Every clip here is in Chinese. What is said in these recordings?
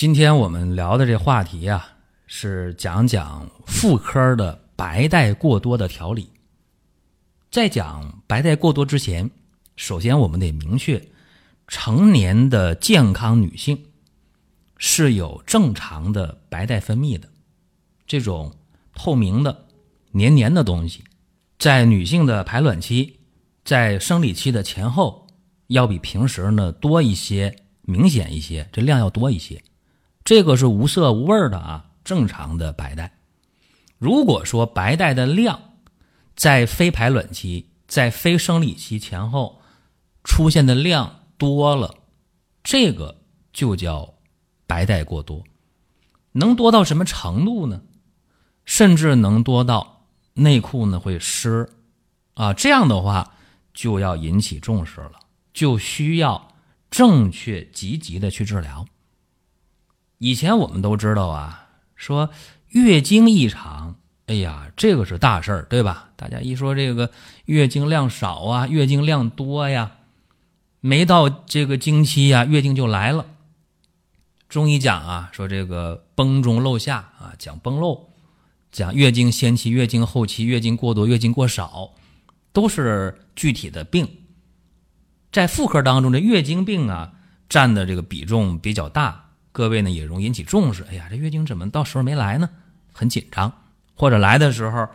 今天我们聊的这话题啊，是讲讲妇科的白带过多的调理。在讲白带过多之前，首先我们得明确，成年的健康女性是有正常的白带分泌的，这种透明的、黏黏的东西，在女性的排卵期、在生理期的前后，要比平时呢多一些、明显一些，这量要多一些。这个是无色无味的啊，正常的白带。如果说白带的量在非排卵期、在非生理期前后出现的量多了，这个就叫白带过多。能多到什么程度呢？甚至能多到内裤呢会湿啊，这样的话就要引起重视了，就需要正确积极的去治疗。以前我们都知道啊，说月经异常，哎呀，这个是大事儿，对吧？大家一说这个月经量少啊，月经量多呀，没到这个经期呀，月经就来了。中医讲啊，说这个崩中漏下啊，讲崩漏，讲月经先期、月经后期、月经过多、月经过少，都是具体的病。在妇科当中，这月经病啊，占的这个比重比较大。各位呢也容易引起重视。哎呀，这月经怎么到时候没来呢？很紧张，或者来的时候，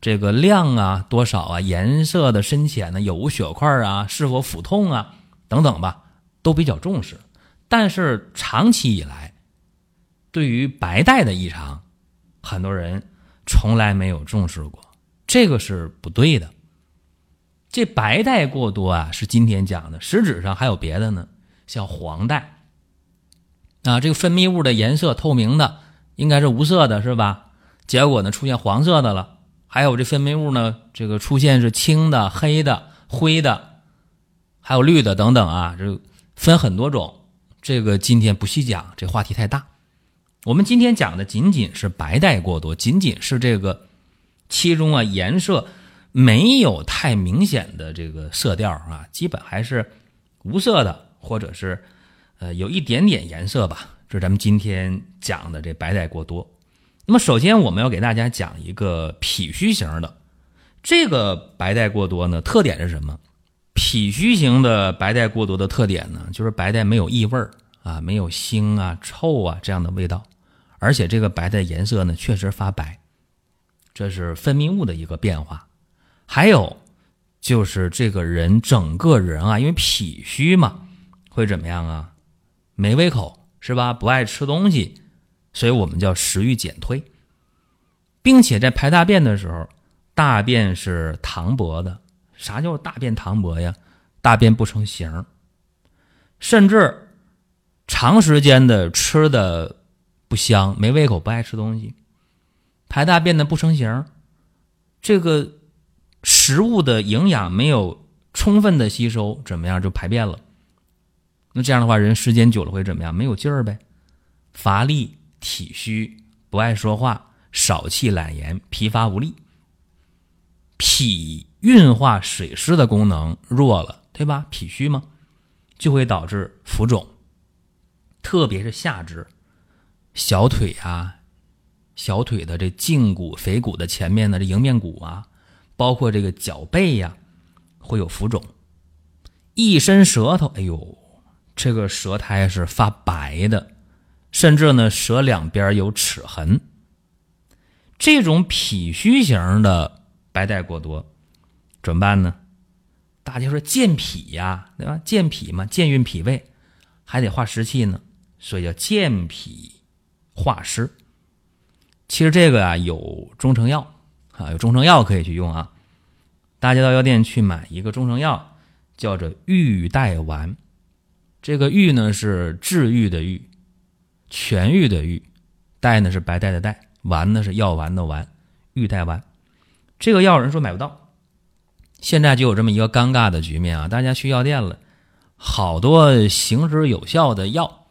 这个量啊多少啊，颜色的深浅呢，有无血块啊，是否腹痛啊，等等吧，都比较重视。但是长期以来，对于白带的异常，很多人从来没有重视过，这个是不对的。这白带过多啊，是今天讲的，实质上还有别的呢，像黄带。啊，这个分泌物的颜色透明的，应该是无色的，是吧？结果呢，出现黄色的了。还有这分泌物呢，这个出现是青的、黑的、灰的，还有绿的等等啊，这分很多种。这个今天不细讲，这话题太大。我们今天讲的仅仅是白带过多，仅仅是这个其中啊颜色没有太明显的这个色调啊，基本还是无色的，或者是。呃，有一点点颜色吧，这是咱们今天讲的这白带过多。那么，首先我们要给大家讲一个脾虚型的这个白带过多呢，特点是什么？脾虚型的白带过多的特点呢，就是白带没有异味儿啊，没有腥啊、臭啊这样的味道，而且这个白带颜色呢确实发白，这是分泌物的一个变化。还有就是这个人整个人啊，因为脾虚嘛，会怎么样啊？没胃口是吧？不爱吃东西，所以我们叫食欲减退，并且在排大便的时候，大便是溏薄的。啥叫大便溏薄呀？大便不成形，甚至长时间的吃的不香，没胃口，不爱吃东西，排大便的不成形，这个食物的营养没有充分的吸收，怎么样就排便了？那这样的话，人时间久了会怎么样？没有劲儿呗，乏力、体虚、不爱说话、少气、懒言、疲乏无力，脾运化水湿的功能弱了，对吧？脾虚嘛，就会导致浮肿，特别是下肢、小腿啊、小腿的这胫骨、腓骨的前面的这迎面骨啊，包括这个脚背呀，会有浮肿，一伸舌头，哎呦！这个舌苔是发白的，甚至呢，舌两边有齿痕。这种脾虚型的白带过多，怎么办呢？大家说健脾呀，对吧？健脾嘛，健运脾胃，还得化湿气呢，所以叫健脾化湿。其实这个啊，有中成药啊，有中成药可以去用啊。大家到药店去买一个中成药，叫做玉带丸。这个愈呢是治愈的愈，痊愈的愈，代呢是白带的带，丸呢是药丸的丸，玉带丸。这个药人说买不到，现在就有这么一个尴尬的局面啊！大家去药店了，好多行之有效的药，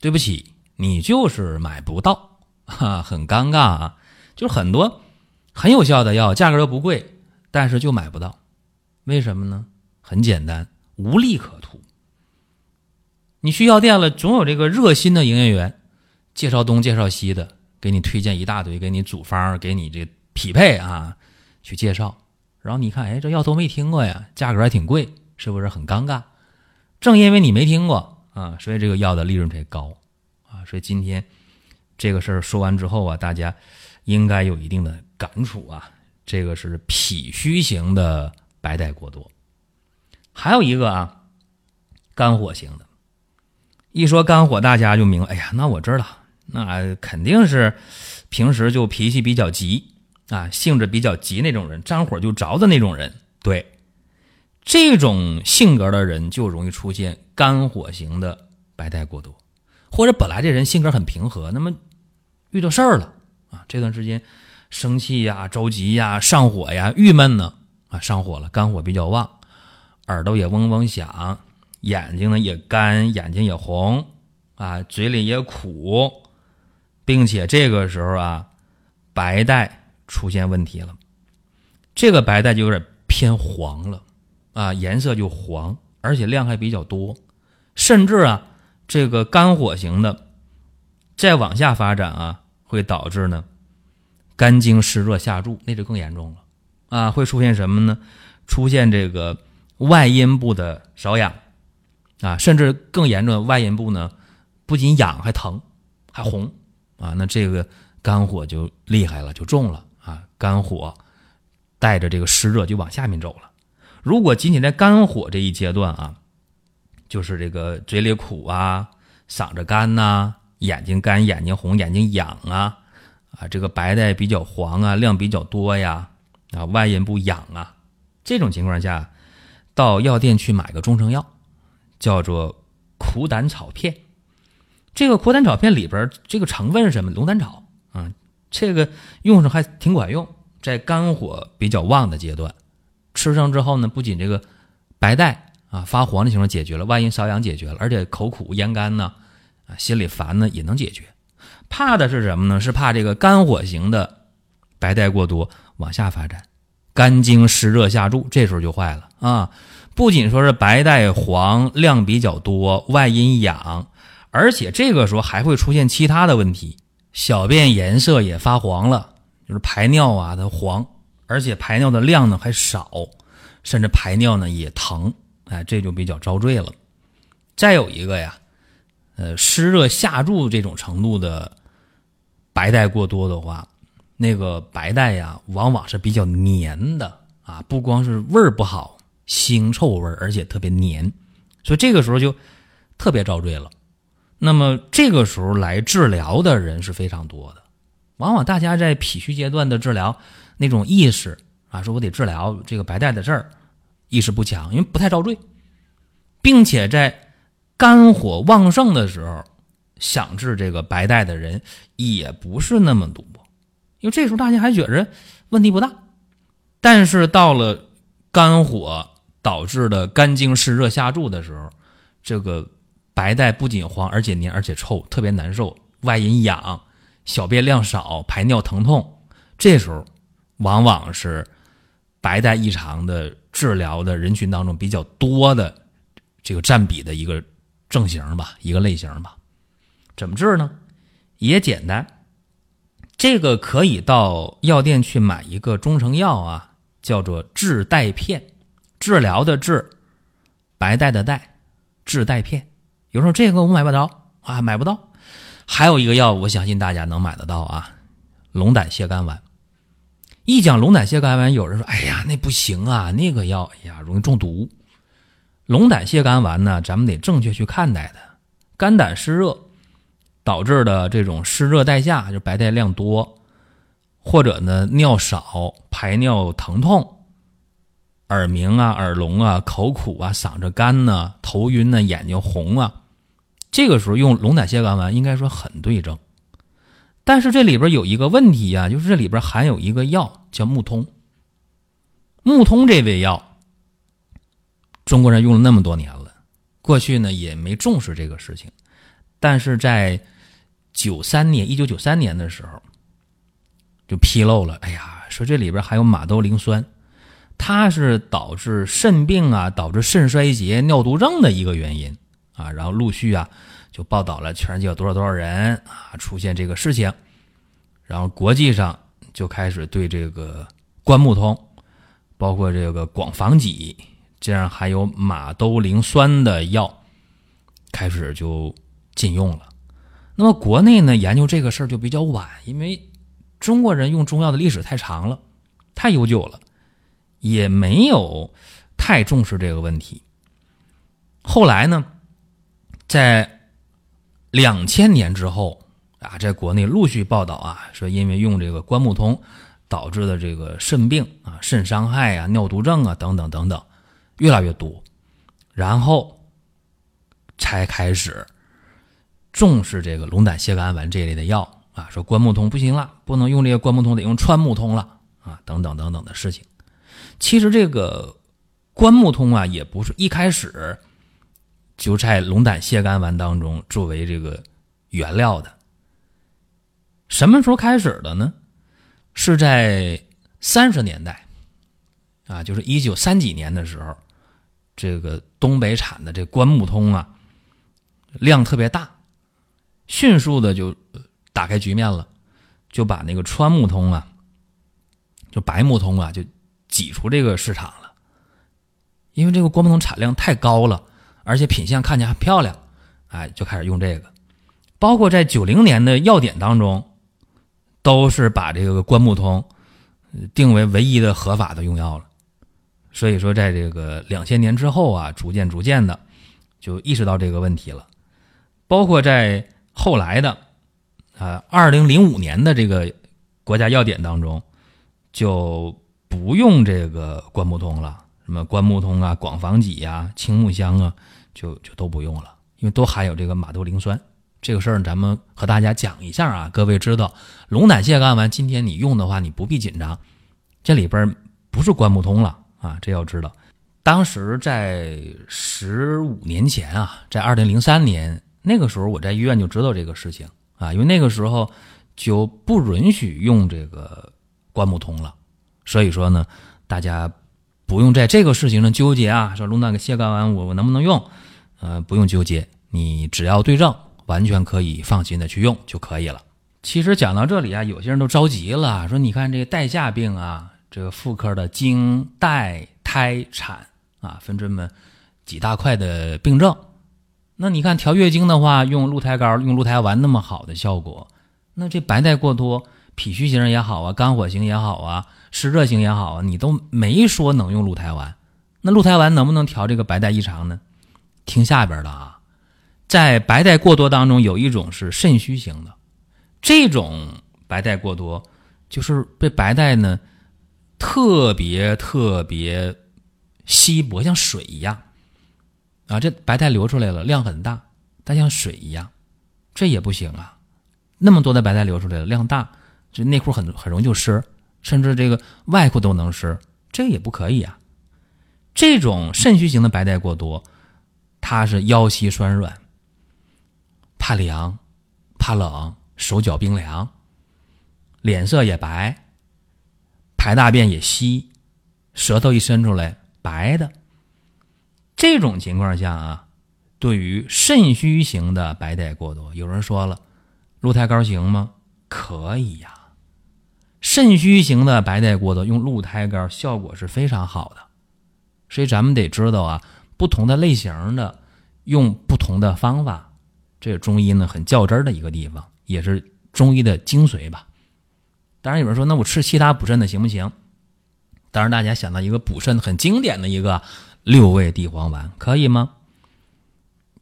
对不起，你就是买不到，哈，很尴尬啊！就是很多很有效的药，价格又不贵，但是就买不到，为什么呢？很简单，无利可图。你去药店了，总有这个热心的营业员介绍东介绍西的，给你推荐一大堆，给你组方，给你这匹配啊，去介绍。然后你看，哎，这药都没听过呀，价格还挺贵，是不是很尴尬？正因为你没听过啊，所以这个药的利润才高啊。所以今天这个事儿说完之后啊，大家应该有一定的感触啊。这个是脾虚型的白带过多，还有一个啊，肝火型的。一说肝火，大家就明白。哎呀，那我知道，那肯定是平时就脾气比较急啊，性子比较急那种人，沾火就着的那种人。对，这种性格的人就容易出现肝火型的白带过多，或者本来这人性格很平和，那么遇到事儿了啊，这段时间生气呀、着急呀、上火呀、郁闷呢啊，上火了，肝火比较旺，耳朵也嗡嗡响。眼睛呢也干，眼睛也红，啊，嘴里也苦，并且这个时候啊，白带出现问题了，这个白带就有点偏黄了，啊，颜色就黄，而且量还比较多，甚至啊，这个肝火型的再往下发展啊，会导致呢肝经湿热下注，那就更严重了，啊，会出现什么呢？出现这个外阴部的瘙痒。啊，甚至更严重的外阴部呢，不仅痒还疼，还红啊！那这个肝火就厉害了，就重了啊！肝火带着这个湿热就往下面走了。如果仅仅在肝火这一阶段啊，就是这个嘴里苦啊，嗓子干呐，眼睛干、眼睛红、眼睛痒啊，啊，这个白带比较黄啊，量比较多呀，啊，外阴部痒啊，这种情况下，到药店去买个中成药。叫做苦胆草片，这个苦胆草片里边这个成分是什么？龙胆草啊，这个用上还挺管用，在肝火比较旺的阶段，吃上之后呢，不仅这个白带啊发黄的情况解决了，外阴瘙痒解决了，而且口苦咽干呢，啊心里烦呢也能解决。怕的是什么呢？是怕这个肝火型的白带过多往下发展，肝经湿热下注，这时候就坏了啊。不仅说是白带黄量比较多，外阴痒，而且这个时候还会出现其他的问题，小便颜色也发黄了，就是排尿啊它黄，而且排尿的量呢还少，甚至排尿呢也疼，哎，这就比较遭罪了。再有一个呀，呃，湿热下注这种程度的白带过多的话，那个白带呀往往是比较黏的啊，不光是味儿不好。腥臭味而且特别黏，所以这个时候就特别遭罪了。那么这个时候来治疗的人是非常多的，往往大家在脾虚阶段的治疗那种意识啊，说我得治疗这个白带的事儿，意识不强，因为不太遭罪，并且在肝火旺盛的时候想治这个白带的人也不是那么多，因为这时候大家还觉着问题不大，但是到了肝火。导致的肝经湿热下注的时候，这个白带不仅黄，而且黏，而且臭，特别难受，外阴痒，小便量少，排尿疼痛。这时候，往往是白带异常的治疗的人群当中比较多的这个占比的一个症型吧，一个类型吧。怎么治呢？也简单，这个可以到药店去买一个中成药啊，叫做治带片。治疗的治，白带的带，治带片。有时候这个我买不着啊，买不到。还有一个药，我相信大家能买得到啊，龙胆泻肝丸。一讲龙胆泻肝丸，有人说：“哎呀，那不行啊，那个药，呀，容易中毒。”龙胆泻肝丸呢，咱们得正确去看待它。肝胆湿热导致的这种湿热带下，就白带量多，或者呢尿少，排尿疼痛。耳鸣啊、耳聋啊、口苦啊、嗓子干呐、头晕呐、眼睛红啊，这个时候用龙胆泻肝丸应该说很对症。但是这里边有一个问题呀，就是这里边含有一个药叫木通。木通这味药，中国人用了那么多年了，过去呢也没重视这个事情，但是在九三年，一九九三年的时候，就披露了，哎呀，说这里边还有马兜铃酸。它是导致肾病啊，导致肾衰竭、尿毒症的一个原因啊。然后陆续啊，就报道了全世界有多少多少人啊出现这个事情。然后国际上就开始对这个关木通，包括这个广防己，这样还有马兜铃酸的药，开始就禁用了。那么国内呢，研究这个事儿就比较晚，因为中国人用中药的历史太长了，太悠久了。也没有太重视这个问题。后来呢，在两千年之后啊，在国内陆续报道啊，说因为用这个关木通导致的这个肾病啊、肾伤害啊、尿毒症啊等等等等越来越多，然后才开始重视这个龙胆泻肝丸这一类的药啊，说关木通不行了，不能用这个关木通，得用川木通了啊，等等等等的事情。其实这个关木通啊，也不是一开始就在龙胆泻肝丸当中作为这个原料的。什么时候开始的呢？是在三十年代啊，就是一九三几年的时候，这个东北产的这关木通啊，量特别大，迅速的就打开局面了，就把那个川木通啊，就白木通啊，就。挤出这个市场了，因为这个关木通产量太高了，而且品相看起来很漂亮，哎，就开始用这个。包括在九零年的药典当中，都是把这个关木通定为唯一的合法的用药了。所以说，在这个两千年之后啊，逐渐逐渐的就意识到这个问题了。包括在后来的啊，二零零五年的这个国家药典当中，就。不用这个关木通了，什么关木通啊、广防己呀、青木香啊，就就都不用了，因为都含有这个马兜铃酸。这个事儿咱们和大家讲一下啊，各位知道龙胆泻肝丸，今天你用的话，你不必紧张，这里边不是关木通了啊，这要知道。当时在十五年前啊，在二零零三年那个时候，我在医院就知道这个事情啊，因为那个时候就不允许用这个关木通了。所以说呢，大家不用在这个事情上纠结啊。说龙胆泻肝丸我我能不能用？呃，不用纠结，你只要对症，完全可以放心的去用就可以了。其实讲到这里啊，有些人都着急了，说你看这个带下病啊，这个妇科的经带胎产啊，分这么几大块的病症。那你看调月经的话，用鹿胎膏、用鹿胎丸那么好的效果，那这白带过多。脾虚型也好啊，肝火型也好啊，湿热型也好啊，你都没说能用鹿胎丸。那鹿胎丸能不能调这个白带异常呢？听下边的啊，在白带过多当中，有一种是肾虚型的，这种白带过多就是被白带呢特别特别稀薄，像水一样啊，这白带流出来了，量很大，但像水一样，这也不行啊。那么多的白带流出来了，量大。这内裤很很容易就湿，甚至这个外裤都能湿，这个也不可以啊。这种肾虚型的白带过多，它是腰膝酸软，怕凉，怕冷，手脚冰凉，脸色也白，排大便也稀，舌头一伸出来白的。这种情况下啊，对于肾虚型的白带过多，有人说了，鹿胎膏行吗？可以呀。肾虚型的白带过多，用鹿胎膏效果是非常好的，所以咱们得知道啊，不同的类型的用不同的方法，这是中医呢很较真的一个地方，也是中医的精髓吧。当然有人说，那我吃其他补肾的行不行？当然大家想到一个补肾很经典的一个六味地黄丸，可以吗？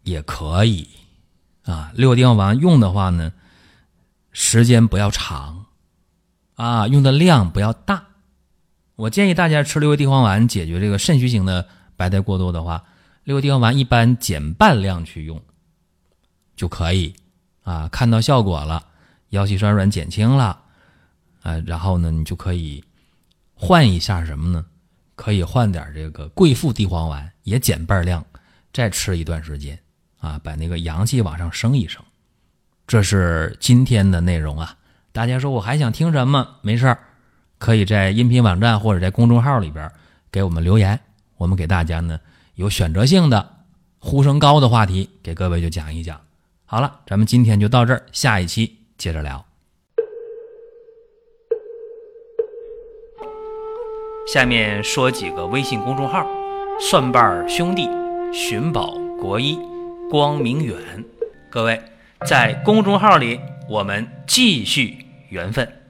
也可以啊，六味地黄丸用的话呢，时间不要长。啊，用的量不要大，我建议大家吃六味地黄丸解决这个肾虚型的白带过多的话，六味地黄丸一般减半量去用就可以啊。看到效果了，腰膝酸软减轻了啊，然后呢，你就可以换一下什么呢？可以换点这个桂附地黄丸，也减半量，再吃一段时间啊，把那个阳气往上升一升。这是今天的内容啊！大家说我还想听什么？没事儿，可以在音频网站或者在公众号里边给我们留言，我们给大家呢有选择性的、呼声高的话题给各位就讲一讲。好了，咱们今天就到这儿，下一期接着聊。下面说几个微信公众号：蒜瓣兄弟、寻宝国医、光明远。各位在公众号里，我们继续缘分。